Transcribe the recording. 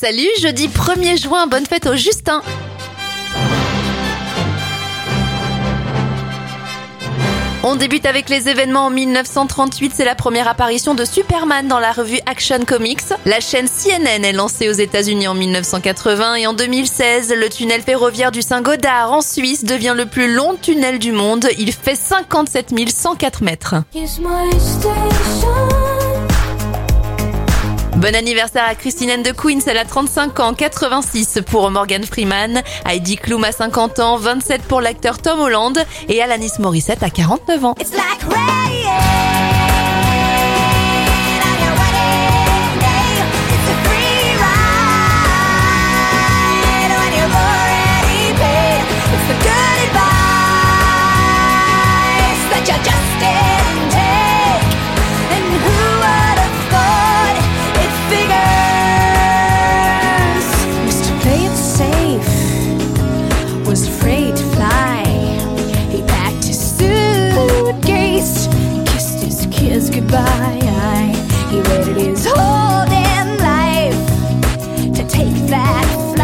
Salut, jeudi 1er juin, bonne fête au Justin. On débute avec les événements en 1938, c'est la première apparition de Superman dans la revue Action Comics. La chaîne CNN est lancée aux États-Unis en 1980 et en 2016, le tunnel ferroviaire du Saint-Godard en Suisse devient le plus long tunnel du monde. Il fait 57 104 mètres. Bon anniversaire à Christine de Queens, elle a 35 ans, 86 pour Morgan Freeman, Heidi Klum a 50 ans, 27 pour l'acteur Tom Holland et Alanis Morissette a 49 ans. It's like. by. He waited his whole damn life to take that.